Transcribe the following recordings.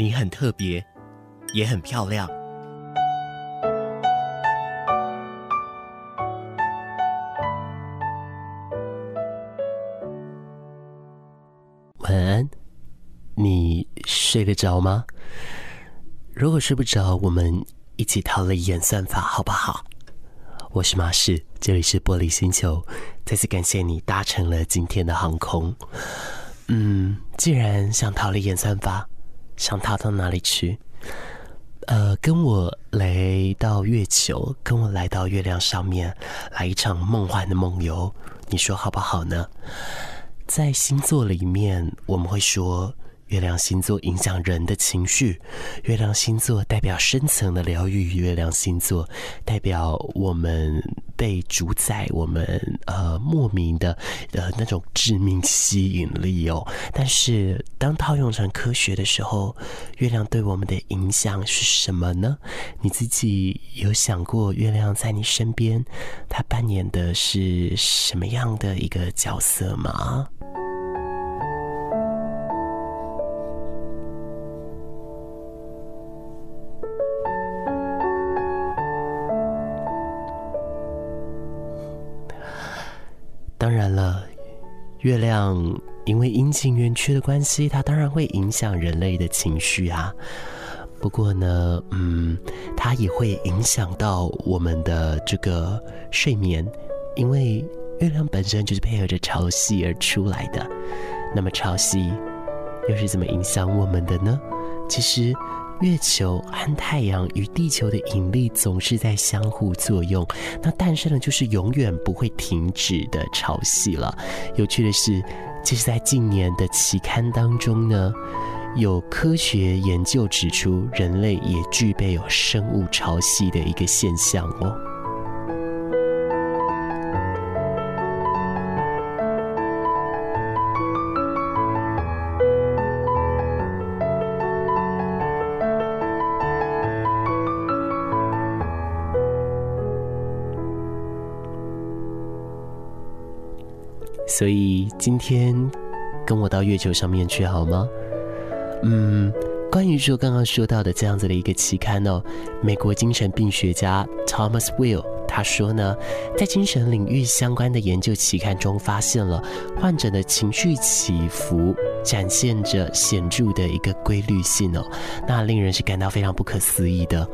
你很特别，也很漂亮。晚安，你睡得着吗？如果睡不着，我们一起逃离演算法，好不好？我是马仕，这里是玻璃星球。再次感谢你搭乘了今天的航空。嗯，既然想逃离演算法，想逃到哪里去？呃，跟我来到月球，跟我来到月亮上面，来一场梦幻的梦游，你说好不好呢？在星座里面，我们会说。月亮星座影响人的情绪，月亮星座代表深层的疗愈，月亮星座代表我们被主宰，我们呃莫名的呃那种致命吸引力哦。但是当套用成科学的时候，月亮对我们的影响是什么呢？你自己有想过月亮在你身边，它扮演的是什么样的一个角色吗？月亮因为阴晴圆缺的关系，它当然会影响人类的情绪啊。不过呢，嗯，它也会影响到我们的这个睡眠，因为月亮本身就是配合着潮汐而出来的。那么潮汐又是怎么影响我们的呢？其实。月球和太阳与地球的引力总是在相互作用，那诞生的就是永远不会停止的潮汐了。有趣的是，其实在近年的期刊当中呢，有科学研究指出，人类也具备有生物潮汐的一个现象哦。所以今天跟我到月球上面去好吗？嗯，关于说刚刚说到的这样子的一个期刊哦，美国精神病学家 Thomas Weil 他说呢，在精神领域相关的研究期刊中发现了患者的情绪起伏展现着显著的一个规律性哦，那令人是感到非常不可思议的。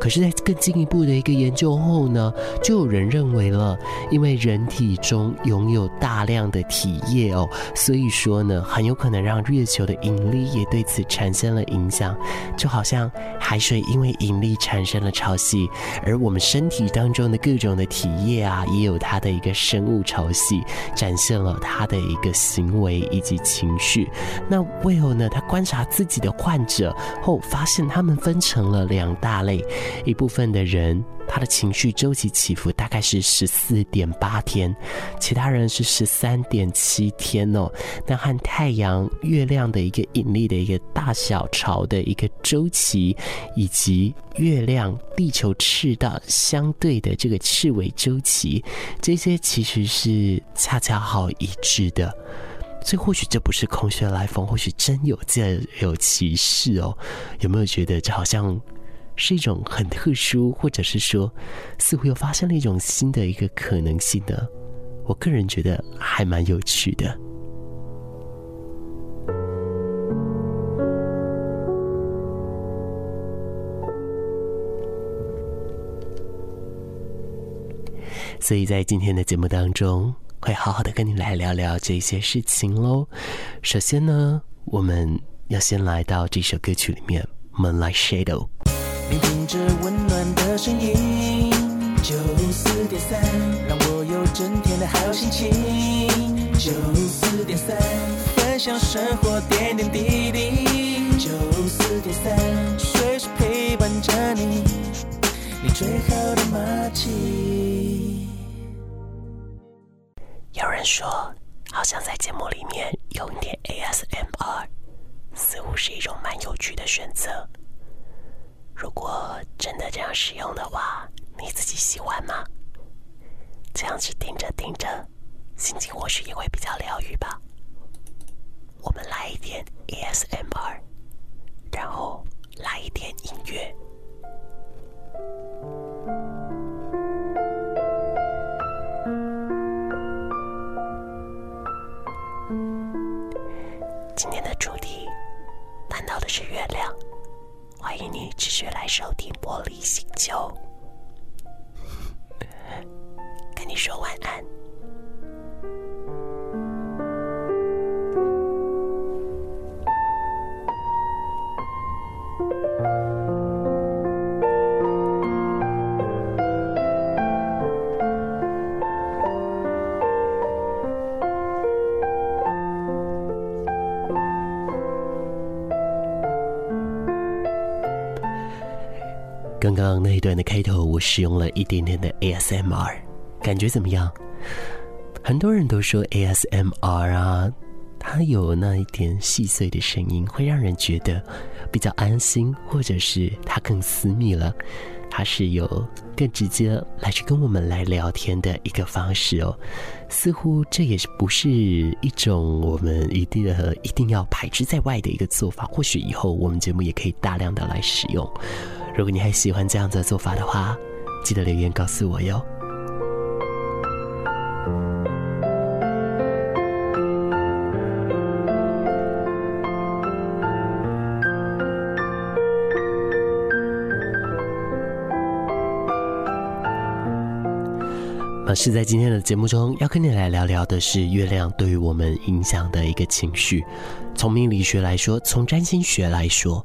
可是，在更进一步的一个研究后呢，就有人认为了，因为人体中拥有大量的体液哦，所以说呢，很有可能让月球的引力也对此产生了影响。就好像海水因为引力产生了潮汐，而我们身体当中的各种的体液啊，也有它的一个生物潮汐，展现了它的一个行为以及情绪。那 Weil 呢，他观察自己的患者后，发现他们分成了两大类。一部分的人，他的情绪周期起伏大概是十四点八天，其他人是十三点七天哦。那和太阳、月亮的一个引力的一个大小潮的一个周期，以及月亮、地球赤道相对的这个赤纬周期，这些其实是恰恰好一致的。所以或许这不是空穴来风，或许真有这有其事哦。有没有觉得这好像？是一种很特殊，或者是说，似乎又发生了一种新的一个可能性的。我个人觉得还蛮有趣的。所以在今天的节目当中，会好好的跟你来聊聊这些事情喽。首先呢，我们要先来到这首歌曲里面，《Moonlight Shadow》。聆听着温暖的声音，九四点三，让我有整天的好心情。九四点三，分享生活点点滴滴。九四。点三，随时陪伴着你，你最好的默契。有人说，好像在节目里面用一点 ASMR，似乎是一种蛮有趣的选择。如果真的这样使用的话，你自己喜欢吗？这样子听着听着，心情或许也会比较疗愈吧。我们来一点 ASMR，然后来一点音乐。今天的主题谈到的是月亮。欢迎你继续来收听《玻璃星球》，跟你说晚安。刚刚那一段的开头，我使用了一点点的 ASMR，感觉怎么样？很多人都说 ASMR 啊，它有那一点细碎的声音，会让人觉得比较安心，或者是它更私密了。它是有更直接来去跟我们来聊天的一个方式哦。似乎这也是不是一种我们一定的一定要排斥在外的一个做法。或许以后我们节目也可以大量的来使用。如果你还喜欢这样子的做法的话，记得留言告诉我哟。是在今天的节目中要跟你来聊聊的是月亮对于我们影响的一个情绪。从命理学来说，从占星学来说。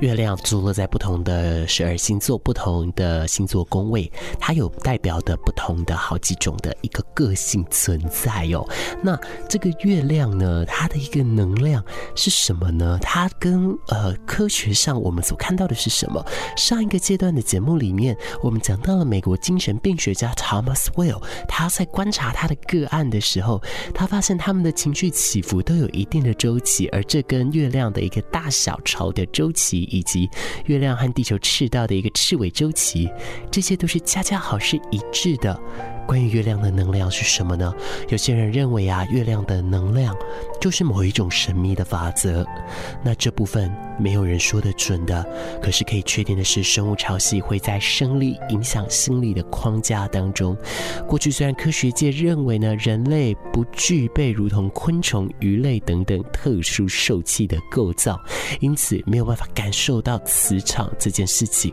月亮坐落在不同的十二星座，不同的星座宫位，它有代表的不同的好几种的一个个性存在哦。那这个月亮呢，它的一个能量是什么呢？它跟呃科学上我们所看到的是什么？上一个阶段的节目里面，我们讲到了美国精神病学家 Thomas Weil，他在观察他的个案的时候，他发现他们的情绪起伏都有一定的周期，而这跟月亮的一个大小潮的周期。以及月亮和地球赤道的一个赤纬周期，这些都是恰恰好是一致的。关于月亮的能量是什么呢？有些人认为啊，月亮的能量就是某一种神秘的法则。那这部分没有人说得准的。可是可以确定的是，生物潮汐会在生理影响心理的框架当中。过去虽然科学界认为呢，人类不具备如同昆虫、鱼类等等特殊受气的构造，因此没有办法感受到磁场这件事情。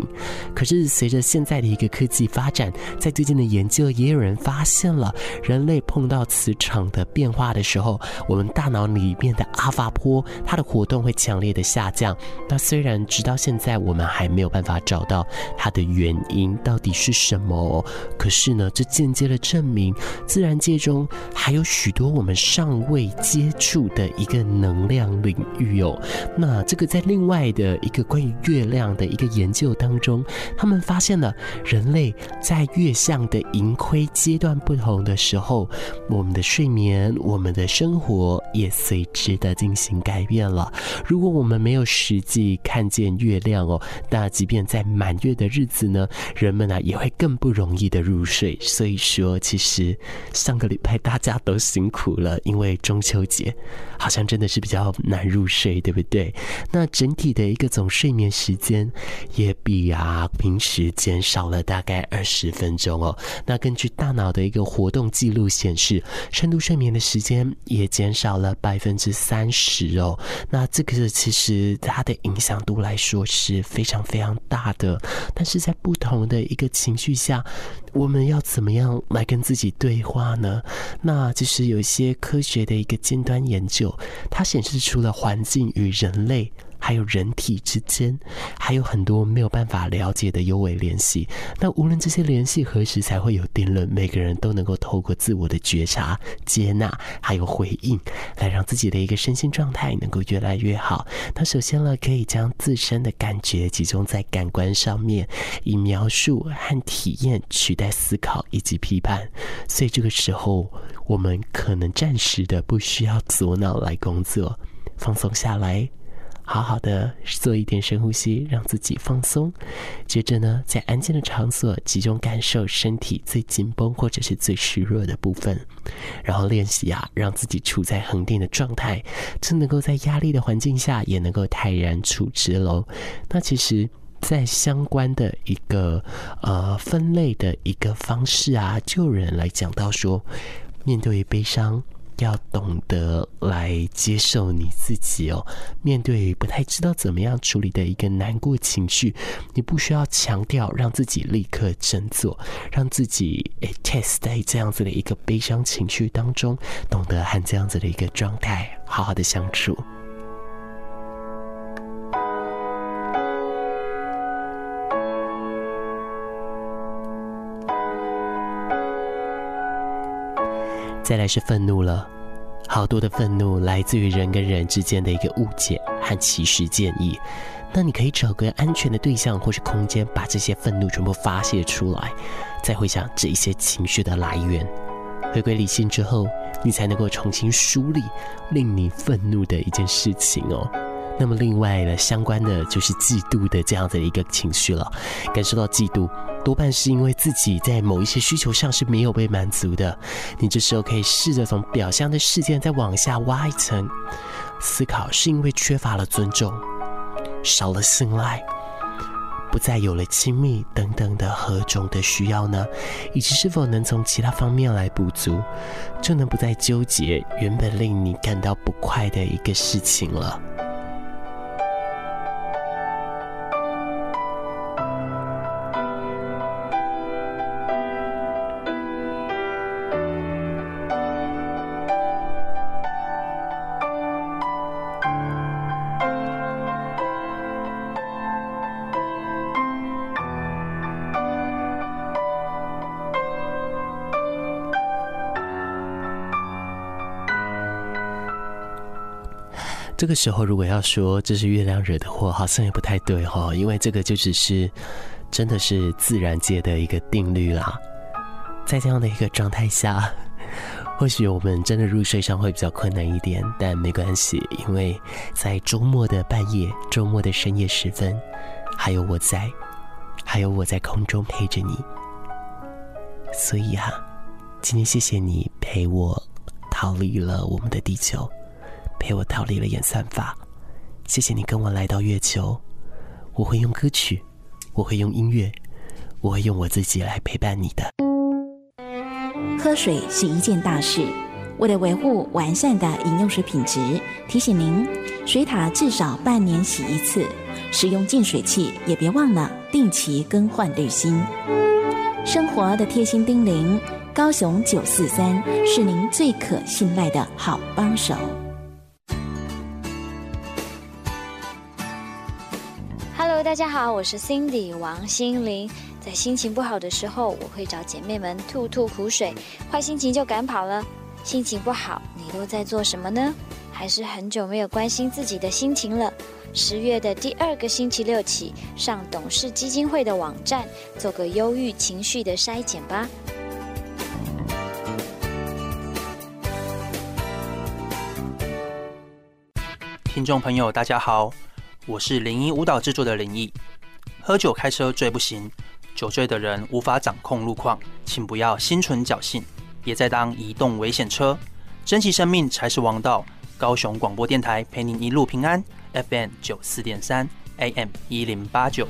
可是随着现在的一个科技发展，在最近的研究也有人。人发现了，人类碰到磁场的变化的时候，我们大脑里面的阿法波，它的活动会强烈的下降。那虽然直到现在我们还没有办法找到它的原因到底是什么，可是呢，这间接的证明，自然界中还有许多我们尚未接触的一个能量领域哦。那这个在另外的一个关于月亮的一个研究当中，他们发现了人类在月相的盈亏。阶段不同的时候，我们的睡眠、我们的生活也随之的进行改变了。如果我们没有实际看见月亮哦，那即便在满月的日子呢，人们呢也会更不容易的入睡。所以说，其实上个礼拜大家都辛苦了，因为中秋节好像真的是比较难入睡，对不对？那整体的一个总睡眠时间也比啊平时减少了大概二十分钟哦。那根据大脑的一个活动记录显示，深度睡眠的时间也减少了百分之三十哦。那这个其实它的影响度来说是非常非常大的。但是在不同的一个情绪下，我们要怎么样来跟自己对话呢？那其实有一些科学的一个尖端研究，它显示出了环境与人类。还有人体之间，还有很多没有办法了解的幽微联系。那无论这些联系何时才会有定论，每个人都能够透过自我的觉察、接纳，还有回应，来让自己的一个身心状态能够越来越好。那首先呢，可以将自身的感觉集中在感官上面，以描述和体验取代思考以及批判。所以这个时候，我们可能暂时的不需要左脑来工作，放松下来。好好的做一点深呼吸，让自己放松。接着呢，在安静的场所集中感受身体最紧绷或者是最虚弱的部分，然后练习啊，让自己处在恒定的状态，这能够在压力的环境下也能够泰然处之喽。那其实，在相关的一个呃分类的一个方式啊，就有人来讲到说，面对悲伤。要懂得来接受你自己哦。面对不太知道怎么样处理的一个难过情绪，你不需要强调让自己立刻振作，让自己诶 test 在这样子的一个悲伤情绪当中，懂得和这样子的一个状态好好的相处。再来是愤怒了，好多的愤怒来自于人跟人之间的一个误解和歧视建议。那你可以找个安全的对象或是空间，把这些愤怒全部发泄出来，再回想这一些情绪的来源，回归理性之后，你才能够重新梳理令你愤怒的一件事情哦。那么另外呢，相关的就是嫉妒的这样的一个情绪了。感受到嫉妒，多半是因为自己在某一些需求上是没有被满足的。你这时候可以试着从表象的事件再往下挖一层，思考是因为缺乏了尊重，少了信赖，不再有了亲密等等的何种的需要呢？以及是否能从其他方面来补足，就能不再纠结原本令你感到不快的一个事情了。这个时候，如果要说这是月亮惹的祸，好像也不太对哈，因为这个就只是真的是自然界的一个定律啦。在这样的一个状态下，或许我们真的入睡上会比较困难一点，但没关系，因为在周末的半夜、周末的深夜时分，还有我在，还有我在空中陪着你。所以啊，今天谢谢你陪我逃离了我们的地球。陪我逃离了演算法，谢谢你跟我来到月球。我会用歌曲，我会用音乐，我会用我自己来陪伴你的。喝水是一件大事，为了维护完善的饮用水品质，提醒您，水塔至少半年洗一次，使用净水器也别忘了定期更换滤芯。生活的贴心叮咛，高雄九四三是您最可信赖的好帮手。大家好，我是 Cindy 王心凌。在心情不好的时候，我会找姐妹们吐吐苦水，坏心情就赶跑了。心情不好，你都在做什么呢？还是很久没有关心自己的心情了？十月的第二个星期六起，上董事基金会的网站，做个忧郁情绪的筛检吧。听众朋友，大家好。我是林一舞蹈制作的林毅。喝酒开车最不行，酒醉的人无法掌控路况，请不要心存侥幸，别再当移动危险车，珍惜生命才是王道。高雄广播电台陪您一路平安，FM 九四点三，AM 一零八九。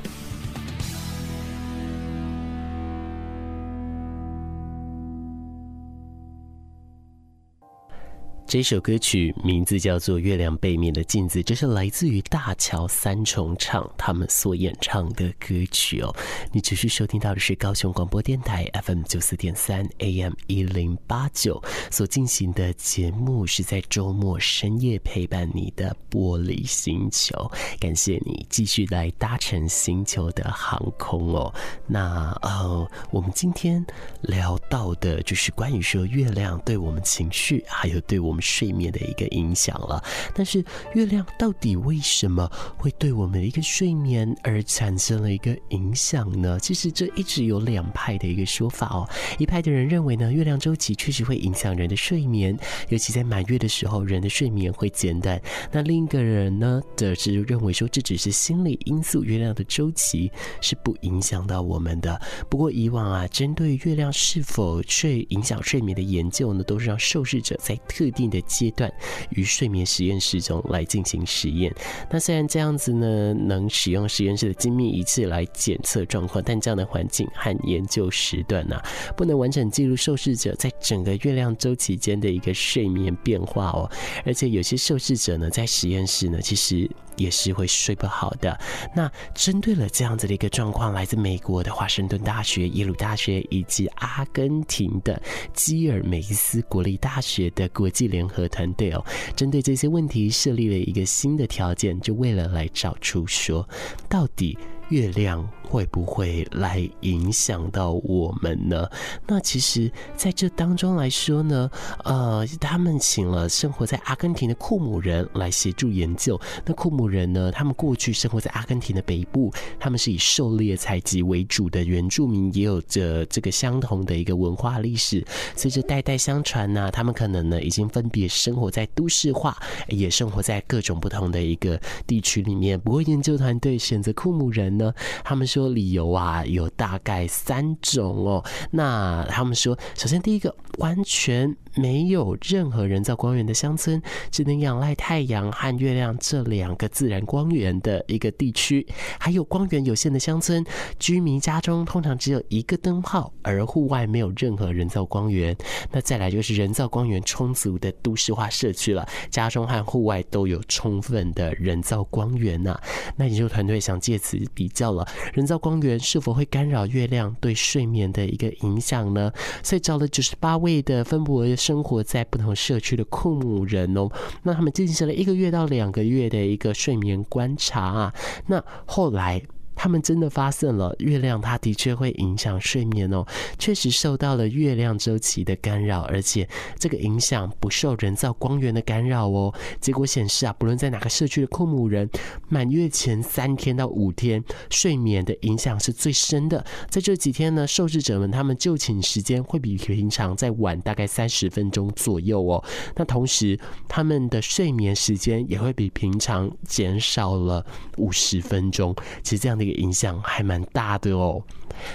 这首歌曲名字叫做《月亮背面的镜子》，这是来自于大桥三重唱他们所演唱的歌曲哦。你持续收听到的是高雄广播电台 FM 九四点三 AM 一零八九所进行的节目，是在周末深夜陪伴你的玻璃星球。感谢你继续来搭乘星球的航空哦。那呃，我们今天聊到的就是关于说月亮对我们情绪，还有对我们。睡眠的一个影响了，但是月亮到底为什么会对我们的一个睡眠而产生了一个影响呢？其实这一直有两派的一个说法哦。一派的人认为呢，月亮周期确实会影响人的睡眠，尤其在满月的时候，人的睡眠会减短。那另一个人呢，则是认为说这只是心理因素，月亮的周期是不影响到我们的。不过以往啊，针对月亮是否睡影响睡眠的研究呢，都是让受试者在特定的阶段于睡眠实验室中来进行实验。那虽然这样子呢，能使用实验室的精密仪器来检测状况，但这样的环境和研究时段呢、不能完整记录受试者在整个月亮周期间的一个睡眠变化哦。而且有些受试者呢，在实验室呢，其实。也是会睡不好的。那针对了这样子的一个状况，来自美国的华盛顿大学、耶鲁大学以及阿根廷的基尔梅斯国立大学的国际联合团队哦，针对这些问题设立了一个新的条件，就为了来找出说到底。月亮会不会来影响到我们呢？那其实在这当中来说呢，呃，他们请了生活在阿根廷的库姆人来协助研究。那库姆人呢，他们过去生活在阿根廷的北部，他们是以狩猎采集为主的原住民，也有着这个相同的一个文化历史。随着代代相传呢，他们可能呢已经分别生活在都市化，也生活在各种不同的一个地区里面。不过研究团队选择库姆人。呢，他们说理由啊有大概三种哦。那他们说，首先第一个，完全没有任何人造光源的乡村，只能仰赖太阳和月亮这两个自然光源的一个地区，还有光源有限的乡村，居民家中通常只有一个灯泡，而户外没有任何人造光源。那再来就是人造光源充足的都市化社区了，家中和户外都有充分的人造光源呐、那研究团队想借此比。比较了人造光源是否会干扰月亮对睡眠的一个影响呢？所以找了九十八位的分布生活在不同社区的库姆人哦，那他们进行了一个月到两个月的一个睡眠观察啊，那后来。他们真的发现了月亮，它的确会影响睡眠哦，确实受到了月亮周期的干扰，而且这个影响不受人造光源的干扰哦。结果显示啊，不论在哪个社区的库姆人，满月前三天到五天，睡眠的影响是最深的。在这几天呢，受试者们他们就寝时间会比平常再晚大概三十分钟左右哦。那同时，他们的睡眠时间也会比平常减少了五十分钟。其实这样的。影响还蛮大的哦。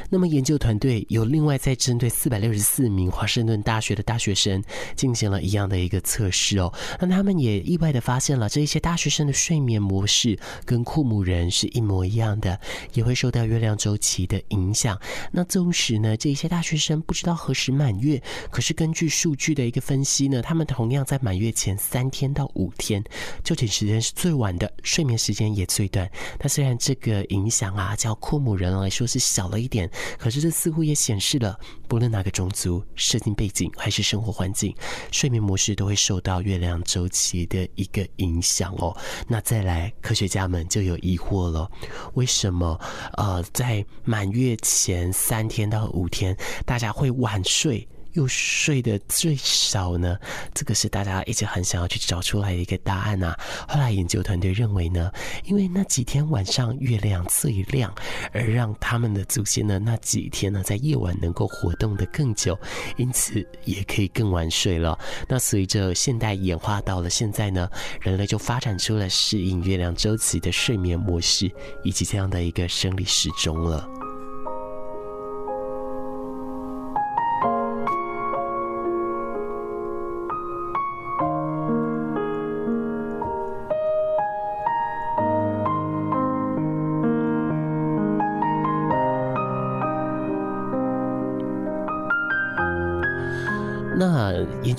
那么研究团队有另外再针对四百六十四名华盛顿大学的大学生进行了一样的一个测试哦。那他们也意外的发现了这一些大学生的睡眠模式跟库姆人是一模一样的，也会受到月亮周期的影响。那纵使呢，这一些大学生不知道何时满月，可是根据数据的一个分析呢，他们同样在满月前三天到五天就寝时间是最晚的，睡眠时间也最短。那虽然这个影响。讲啊，叫库姆人来说是小了一点，可是这似乎也显示了，不论哪个种族、设定背景还是生活环境，睡眠模式都会受到月亮周期的一个影响哦。那再来，科学家们就有疑惑了：为什么呃，在满月前三天到五天，大家会晚睡？又睡得最少呢？这个是大家一直很想要去找出来的一个答案啊。后来研究团队认为呢，因为那几天晚上月亮最亮，而让他们的祖先呢那几天呢在夜晚能够活动得更久，因此也可以更晚睡了。那随着现代演化到了现在呢，人类就发展出了适应月亮周期的睡眠模式，以及这样的一个生理时钟了。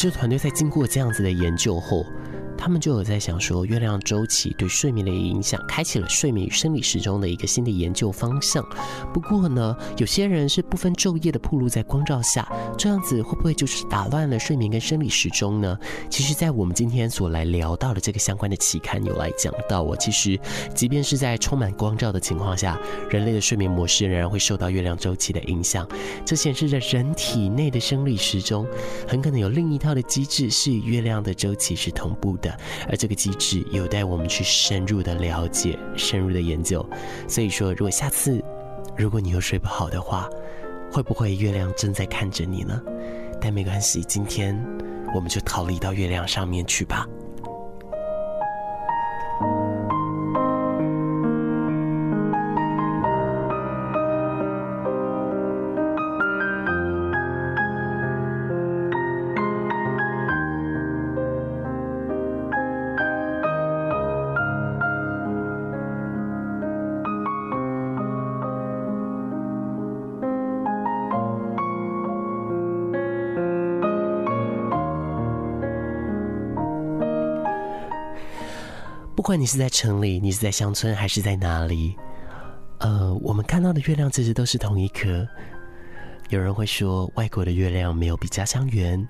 这团队在经过这样子的研究后。他们就有在想说，月亮周期对睡眠的影响，开启了睡眠与生理时钟的一个新的研究方向。不过呢，有些人是不分昼夜的暴露在光照下，这样子会不会就是打乱了睡眠跟生理时钟呢？其实，在我们今天所来聊到的这个相关的期刊有来讲到，我其实即便是在充满光照的情况下，人类的睡眠模式仍然会受到月亮周期的影响。这显示着人体内的生理时钟很可能有另一套的机制是与月亮的周期是同步的。而这个机制有待我们去深入的了解、深入的研究。所以说，如果下次如果你又睡不好的话，会不会月亮正在看着你呢？但没关系，今天我们就逃离到月亮上面去吧。不管你是在城里，你是在乡村，还是在哪里，呃，我们看到的月亮其实都是同一颗。有人会说，外国的月亮没有比家乡圆。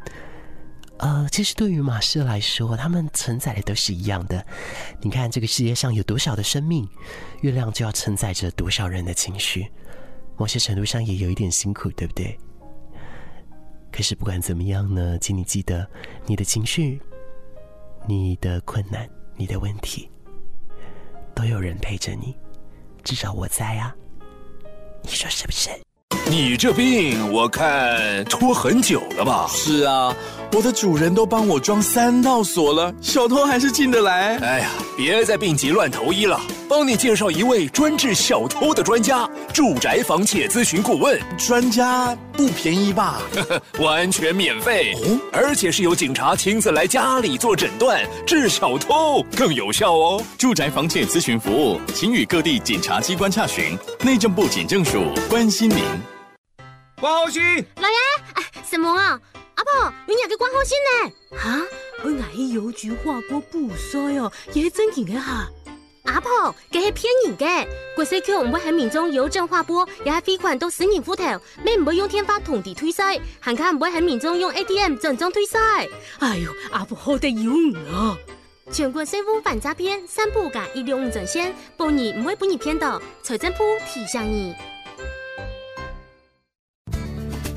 呃，其实对于马氏来说，他们承载的都是一样的。你看，这个世界上有多少的生命，月亮就要承载着多少人的情绪。某些程度上也有一点辛苦，对不对？可是不管怎么样呢，请你记得，你的情绪，你的困难。你的问题都有人陪着你，至少我在啊，你说是不是？你这病我看拖很久了吧？是啊。我的主人都帮我装三道锁了，小偷还是进得来。哎呀，别再病急乱投医了，帮你介绍一位专治小偷的专家——住宅房窃咨询顾问。专家不便宜吧？完全免费哦，而且是由警察亲自来家里做诊断，治小偷更有效哦。住宅房窃咨询服务，请与各地警察机关洽询。内政部警政署关心您。挂号信，老爷，哎，什么啊？阿婆，你两个挂号信呢？哈，我买去邮局划过不衰哦，也真劲嘅哈。阿婆，这是骗人嘅，国税局唔会喺民众邮政划拨，也系汇款到私人户头，咩唔会用天发同地退税，还卡唔会喺民众用 ATM 转账退税。哎呦，阿婆好得要唔啊！全国税务反诈骗三不改一六五专线，保你唔会被你骗到，财政部提醒你。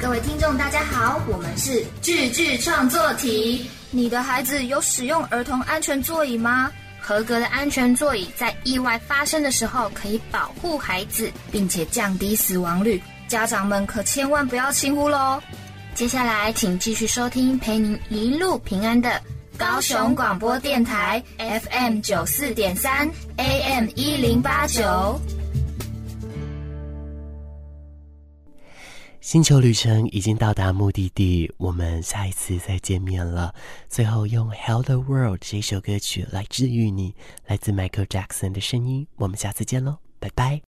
各位听众，大家好，我们是句句创作题。你的孩子有使用儿童安全座椅吗？合格的安全座椅在意外发生的时候可以保护孩子，并且降低死亡率。家长们可千万不要轻忽喽。接下来，请继续收听陪您一路平安的高雄广播电台 FM 九四点三 AM 一零八九。星球旅程已经到达目的地，我们下一次再见面了。最后用《Hello the World》这首歌曲来治愈你，来自 Michael Jackson 的声音。我们下次见喽，拜拜。